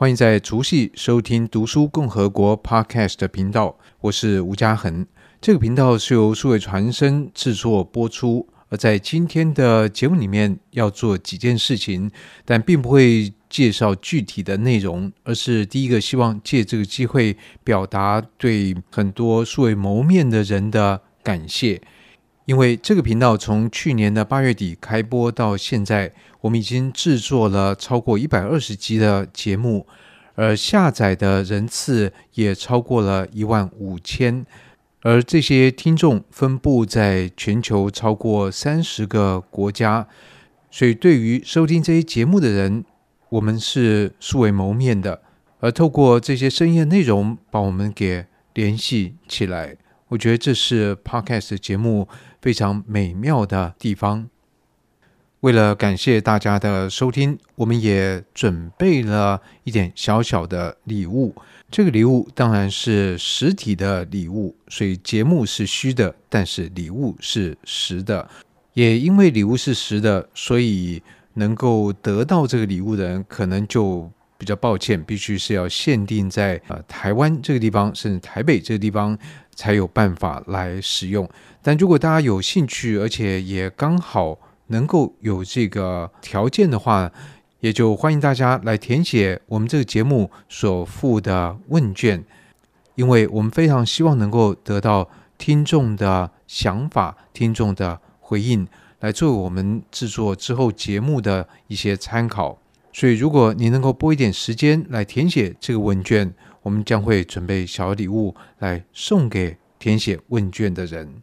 欢迎在除夕收听读书共和国 Podcast 的频道，我是吴家恒。这个频道是由数位传声制作播出。而在今天的节目里面要做几件事情，但并不会介绍具体的内容，而是第一个希望借这个机会表达对很多素未谋面的人的感谢。因为这个频道从去年的八月底开播到现在，我们已经制作了超过一百二十集的节目，而下载的人次也超过了一万五千，而这些听众分布在全球超过三十个国家，所以对于收听这些节目的人，我们是素未谋面的，而透过这些声音的内容把我们给联系起来，我觉得这是 Podcast 节目非常美妙的地方。为了感谢大家的收听，我们也准备了一点小小的礼物。这个礼物当然是实体的礼物，所以节目是虚的，但是礼物是实的。也因为礼物是实的，所以能够得到这个礼物的人，可能就比较抱歉，必须是要限定在呃台湾这个地方，甚至台北这个地方才有办法来使用。但如果大家有兴趣，而且也刚好。能够有这个条件的话，也就欢迎大家来填写我们这个节目所附的问卷，因为我们非常希望能够得到听众的想法、听众的回应，来作为我们制作之后节目的一些参考。所以，如果你能够拨一点时间来填写这个问卷，我们将会准备小礼物来送给填写问卷的人。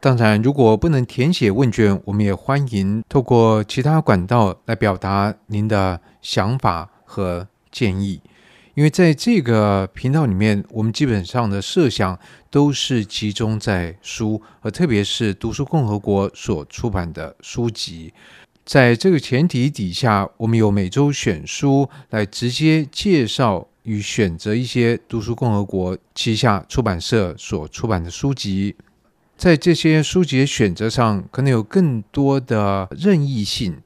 当然，如果不能填写问卷，我们也欢迎透过其他管道来表达您的想法和建议。因为在这个频道里面，我们基本上的设想都是集中在书，而特别是读书共和国所出版的书籍。在这个前提底下，我们有每周选书来直接介绍与选择一些读书共和国旗下出版社所出版的书籍。在这些书籍的选择上，可能有更多的任意性，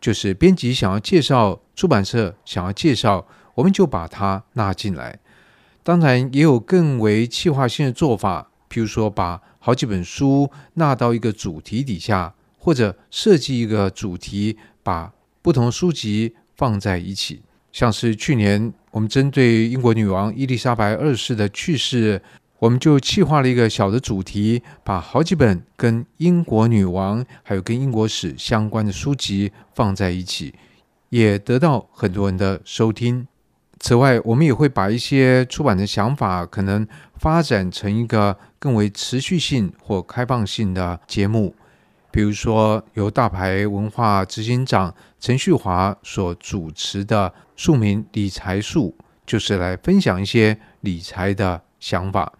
就是编辑想要介绍，出版社想要介绍，我们就把它纳进来。当然，也有更为计划性的做法，譬如说把好几本书纳到一个主题底下，或者设计一个主题，把不同书籍放在一起。像是去年我们针对英国女王伊丽莎白二世的去世。我们就企划了一个小的主题，把好几本跟英国女王还有跟英国史相关的书籍放在一起，也得到很多人的收听。此外，我们也会把一些出版的想法可能发展成一个更为持续性或开放性的节目，比如说由大牌文化执行长陈旭华所主持的《庶民理财术》，就是来分享一些理财的想法。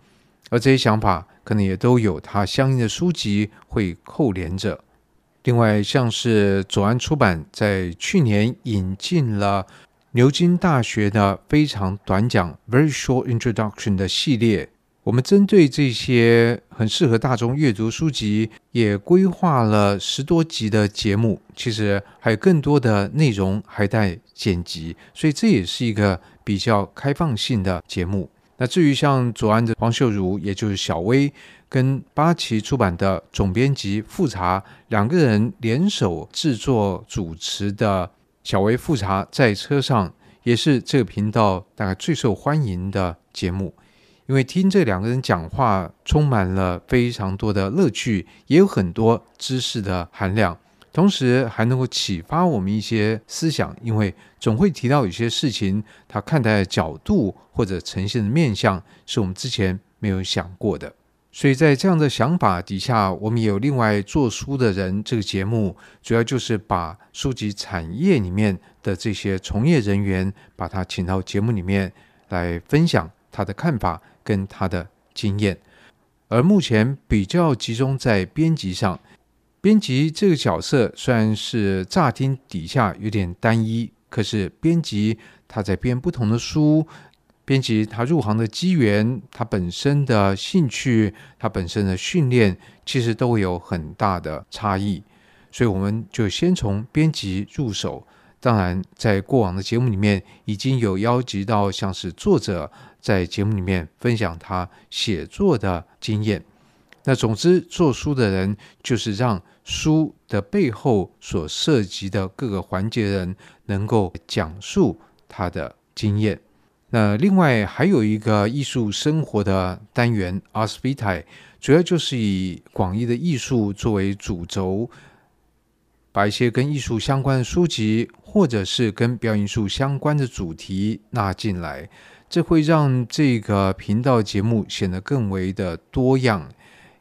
而这些想法可能也都有它相应的书籍会扣连着。另外，像是左岸出版在去年引进了牛津大学的非常短讲 （Very Short Introduction） 的系列，我们针对这些很适合大众阅读书籍，也规划了十多集的节目。其实还有更多的内容还待剪辑，所以这也是一个比较开放性的节目。那至于像左岸的黄秀如，也就是小薇，跟八旗出版的总编辑复查两个人联手制作主持的《小薇复查在车上》，也是这个频道大概最受欢迎的节目，因为听这两个人讲话，充满了非常多的乐趣，也有很多知识的含量。同时还能够启发我们一些思想，因为总会提到有些事情，他看待的角度或者呈现的面相，是我们之前没有想过的。所以在这样的想法底下，我们也有另外做书的人。这个节目主要就是把书籍产业里面的这些从业人员，把他请到节目里面来分享他的看法跟他的经验。而目前比较集中在编辑上。编辑这个角色虽然是乍听底下有点单一，可是编辑他在编不同的书，编辑他入行的机缘，他本身的兴趣，他本身的训练，其实都有很大的差异。所以我们就先从编辑入手，当然，在过往的节目里面，已经有邀集到像是作者在节目里面分享他写作的经验。那总之，做书的人就是让书的背后所涉及的各个环节人能够讲述他的经验。那另外还有一个艺术生活的单元 Ars Vitae，主要就是以广义的艺术作为主轴。把一些跟艺术相关的书籍，或者是跟表演艺术相关的主题纳进来，这会让这个频道节目显得更为的多样，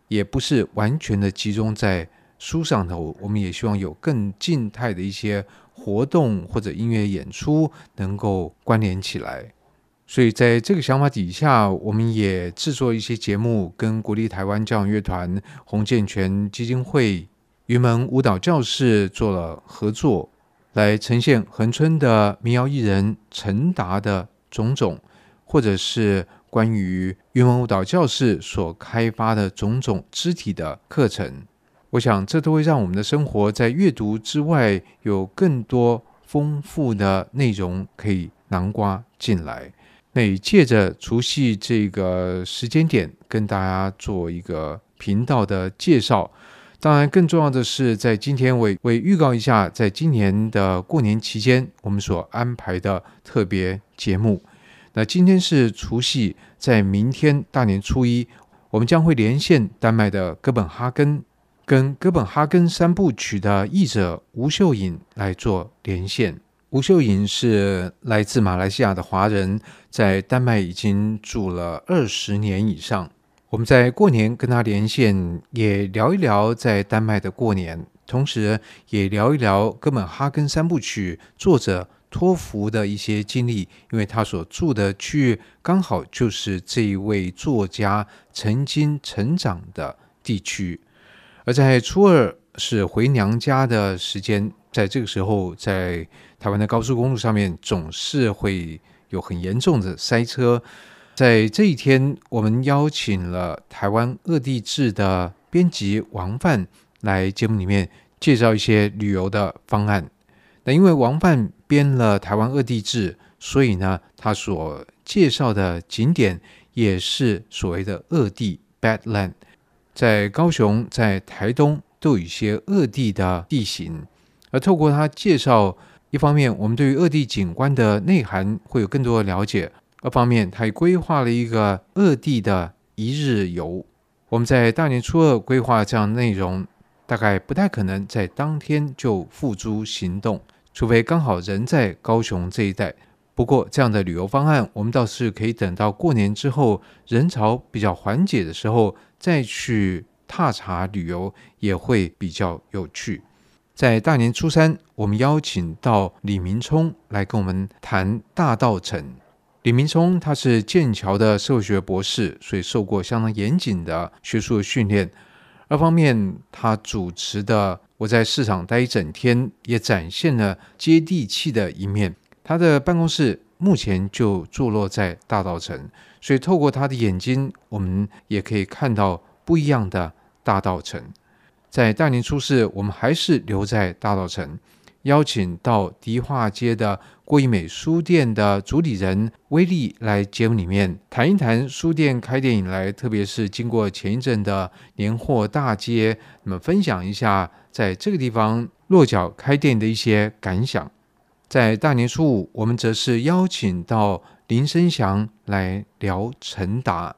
也不是完全的集中在书上头。我们也希望有更静态的一些活动或者音乐演出能够关联起来。所以在这个想法底下，我们也制作一些节目，跟国立台湾交响乐团、洪建全基金会。云门舞蹈教室做了合作，来呈现恒春的民谣艺人陈达的种种，或者是关于云门舞蹈教室所开发的种种肢体的课程。我想，这都会让我们的生活在阅读之外，有更多丰富的内容可以囊括进来。那也借着除夕这个时间点，跟大家做一个频道的介绍。当然，更重要的是，在今天为为预告一下，在今年的过年期间，我们所安排的特别节目。那今天是除夕，在明天大年初一，我们将会连线丹麦的哥本哈根，跟哥本哈根三部曲的译者吴秀颖来做连线。吴秀颖是来自马来西亚的华人，在丹麦已经住了二十年以上。我们在过年跟他连线，也聊一聊在丹麦的过年，同时也聊一聊《哥本哈根三部曲》作者托福的一些经历，因为他所住的区域刚好就是这一位作家曾经成长的地区。而在初二是回娘家的时间，在这个时候，在台湾的高速公路上面总是会有很严重的塞车。在这一天，我们邀请了台湾恶地志的编辑王范来节目里面介绍一些旅游的方案。那因为王范编了台湾恶地志，所以呢，他所介绍的景点也是所谓的恶地 （Badland）。在高雄、在台东都有一些恶地的地形。而透过他介绍，一方面我们对于恶地景观的内涵会有更多的了解。二方面，他也规划了一个恶地的一日游。我们在大年初二规划这样内容，大概不太可能在当天就付诸行动，除非刚好人在高雄这一带。不过，这样的旅游方案，我们倒是可以等到过年之后人潮比较缓解的时候再去踏查旅游，也会比较有趣。在大年初三，我们邀请到李明璁来跟我们谈大稻埕。李明璁他是剑桥的社会学博士，所以受过相当严谨的学术训练。二方面，他主持的《我在市场待一整天》也展现了接地气的一面。他的办公室目前就坐落在大道城，所以透过他的眼睛，我们也可以看到不一样的大道城。在大年初四，我们还是留在大道城。邀请到迪化街的郭怡美书店的主理人威利来节目里面谈一谈书店开店以来，特别是经过前一阵的年货大街，那么分享一下在这个地方落脚开店的一些感想。在大年初五，我们则是邀请到林生祥来聊陈达。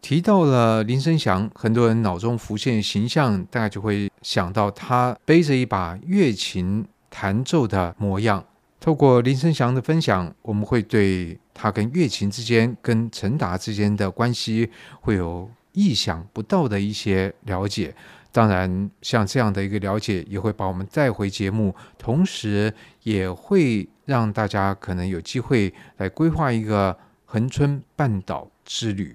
提到了林生祥，很多人脑中浮现形象，大概就会想到他背着一把乐琴。弹奏的模样，透过林生祥的分享，我们会对他跟乐琴之间、跟陈达之间的关系会有意想不到的一些了解。当然，像这样的一个了解，也会把我们带回节目，同时也会让大家可能有机会来规划一个恒春半岛之旅。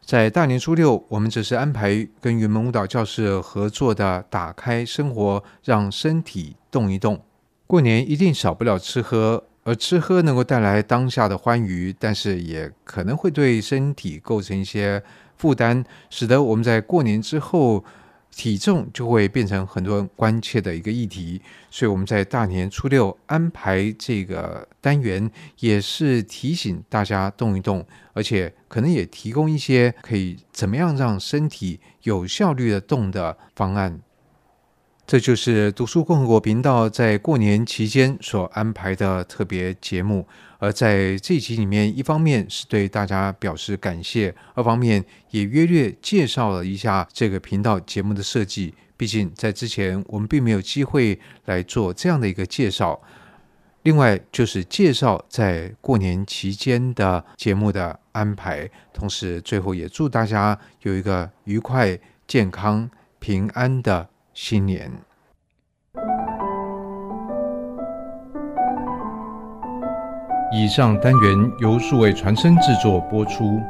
在大年初六，我们则是安排跟云门舞蹈教室合作的“打开生活，让身体动一动”。过年一定少不了吃喝，而吃喝能够带来当下的欢愉，但是也可能会对身体构成一些负担，使得我们在过年之后体重就会变成很多人关切的一个议题，所以我们在大年初六安排这个单元，也是提醒大家动一动，而且可能也提供一些可以怎么样让身体有效率的动的方案。这就是读书共和国频道在过年期间所安排的特别节目。而在这一集里面，一方面是对大家表示感谢，二方面也约略介绍了一下这个频道节目的设计。毕竟在之前我们并没有机会来做这样的一个介绍。另外就是介绍在过年期间的节目的安排，同时最后也祝大家有一个愉快、健康、平安的新年。以上单元由数位传声制作播出。